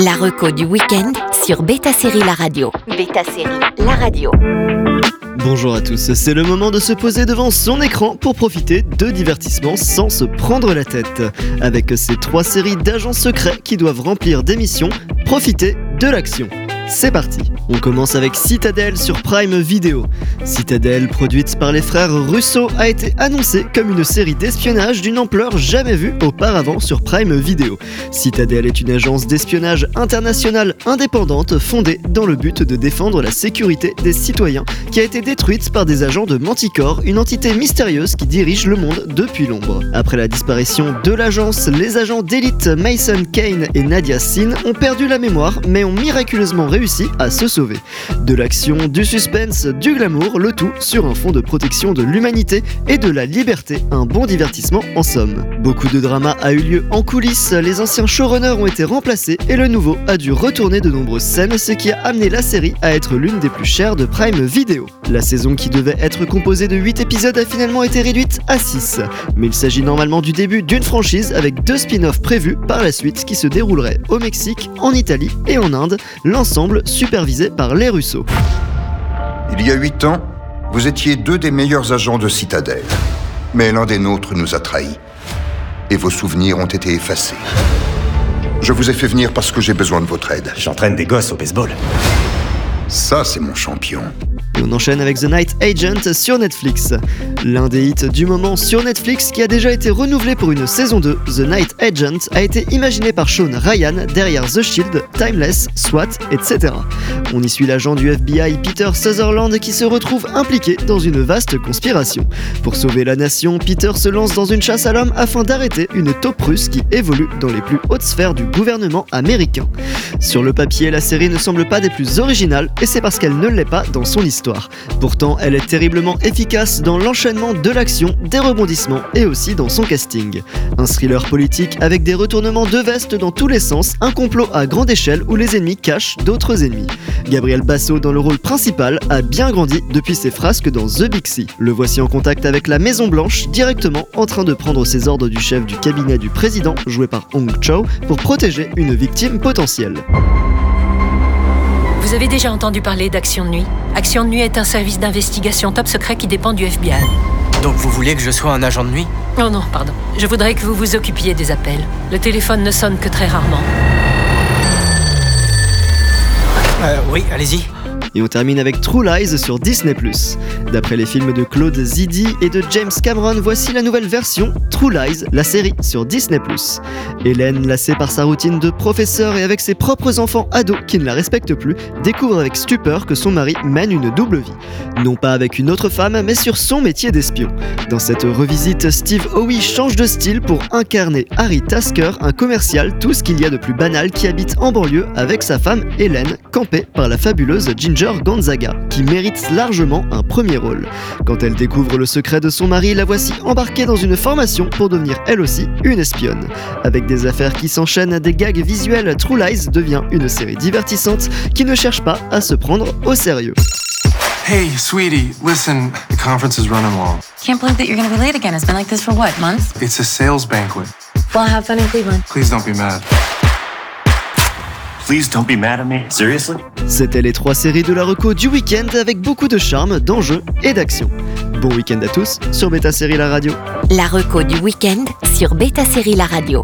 La reco du week-end sur Beta Série La Radio. Beta Série La Radio. Bonjour à tous, c'est le moment de se poser devant son écran pour profiter de divertissements sans se prendre la tête. Avec ces trois séries d'agents secrets qui doivent remplir des missions, profitez de l'action. C'est parti On commence avec Citadel sur Prime Video. Citadel, produite par les frères Russo, a été annoncée comme une série d'espionnage d'une ampleur jamais vue auparavant sur Prime Video. Citadel est une agence d'espionnage internationale indépendante fondée dans le but de défendre la sécurité des citoyens qui a été détruite par des agents de Manticore, une entité mystérieuse qui dirige le monde depuis l'ombre. Après la disparition de l'agence, les agents d'élite Mason Kane et Nadia Sin ont perdu la mémoire mais ont miraculeusement réussi réussi à se sauver. De l'action, du suspense, du glamour, le tout sur un fond de protection de l'humanité et de la liberté, un bon divertissement en somme. Beaucoup de drama a eu lieu en coulisses, les anciens showrunners ont été remplacés et le nouveau a dû retourner de nombreuses scènes, ce qui a amené la série à être l'une des plus chères de Prime Video. La saison qui devait être composée de 8 épisodes a finalement été réduite à 6, mais il s'agit normalement du début d'une franchise avec deux spin-offs prévus par la suite qui se dérouleraient au Mexique, en Italie et en Inde, l'ensemble supervisé par les Russo. Il y a huit ans, vous étiez deux des meilleurs agents de Citadel. Mais l'un des nôtres nous a trahis. Et vos souvenirs ont été effacés. Je vous ai fait venir parce que j'ai besoin de votre aide. J'entraîne des gosses au baseball. Ça, c'est mon champion. Et on enchaîne avec The Night Agent sur Netflix. L'un des hits du moment sur Netflix qui a déjà été renouvelé pour une saison 2, The Night Agent a été imaginé par Sean Ryan derrière The Shield, Timeless, SWAT, etc. On y suit l'agent du FBI Peter Sutherland qui se retrouve impliqué dans une vaste conspiration. Pour sauver la nation, Peter se lance dans une chasse à l'homme afin d'arrêter une taupe russe qui évolue dans les plus hautes sphères du gouvernement américain. Sur le papier, la série ne semble pas des plus originales et c'est parce qu'elle ne l'est pas dans son histoire. Pourtant, elle est terriblement efficace dans l'enchaînement de l'action, des rebondissements et aussi dans son casting. Un thriller politique avec des retournements de veste dans tous les sens, un complot à grande échelle où les ennemis cachent d'autres ennemis. Gabriel Basso dans le rôle principal a bien grandi depuis ses frasques dans The Big Sea. Le voici en contact avec la Maison Blanche, directement en train de prendre ses ordres du chef du cabinet du président, joué par Hong Chow, pour protéger une victime potentielle. Vous avez déjà entendu parler d'Action de Nuit? Action de Nuit est un service d'investigation top secret qui dépend du FBI. Donc vous voulez que je sois un agent de nuit? Oh non, pardon. Je voudrais que vous vous occupiez des appels. Le téléphone ne sonne que très rarement. Euh, oui, allez-y. Et on termine avec True Lies sur Disney+. D'après les films de Claude Zidi et de James Cameron, voici la nouvelle version True Lies, la série sur Disney+. Hélène, lassée par sa routine de professeur et avec ses propres enfants ados qui ne la respectent plus, découvre avec stupeur que son mari mène une double vie. Non pas avec une autre femme, mais sur son métier d'espion. Dans cette revisite, Steve Howie change de style pour incarner Harry Tasker, un commercial, tout ce qu'il y a de plus banal qui habite en banlieue avec sa femme Hélène, campée par la fabuleuse Ginger Gonzaga, qui mérite largement un premier rôle. Quand elle découvre le secret de son mari, la voici embarquée dans une formation pour devenir elle aussi une espionne. Avec des affaires qui s'enchaînent à des gags visuels, True Lies devient une série divertissante qui ne cherche pas à se prendre au sérieux. Hey, sweetie, listen, the conference is running long. Can't believe that you're gonna be late again. It's been like this for what, months? It's a sales banquet. Well, have fun in Cleveland. Please don't be mad. Please don't be mad at me. Seriously? C'était les trois séries de la reco du week-end avec beaucoup de charme, d'enjeux et d'action. Bon week-end à tous sur Beta Série La Radio. La reco du week-end sur Beta Série La Radio.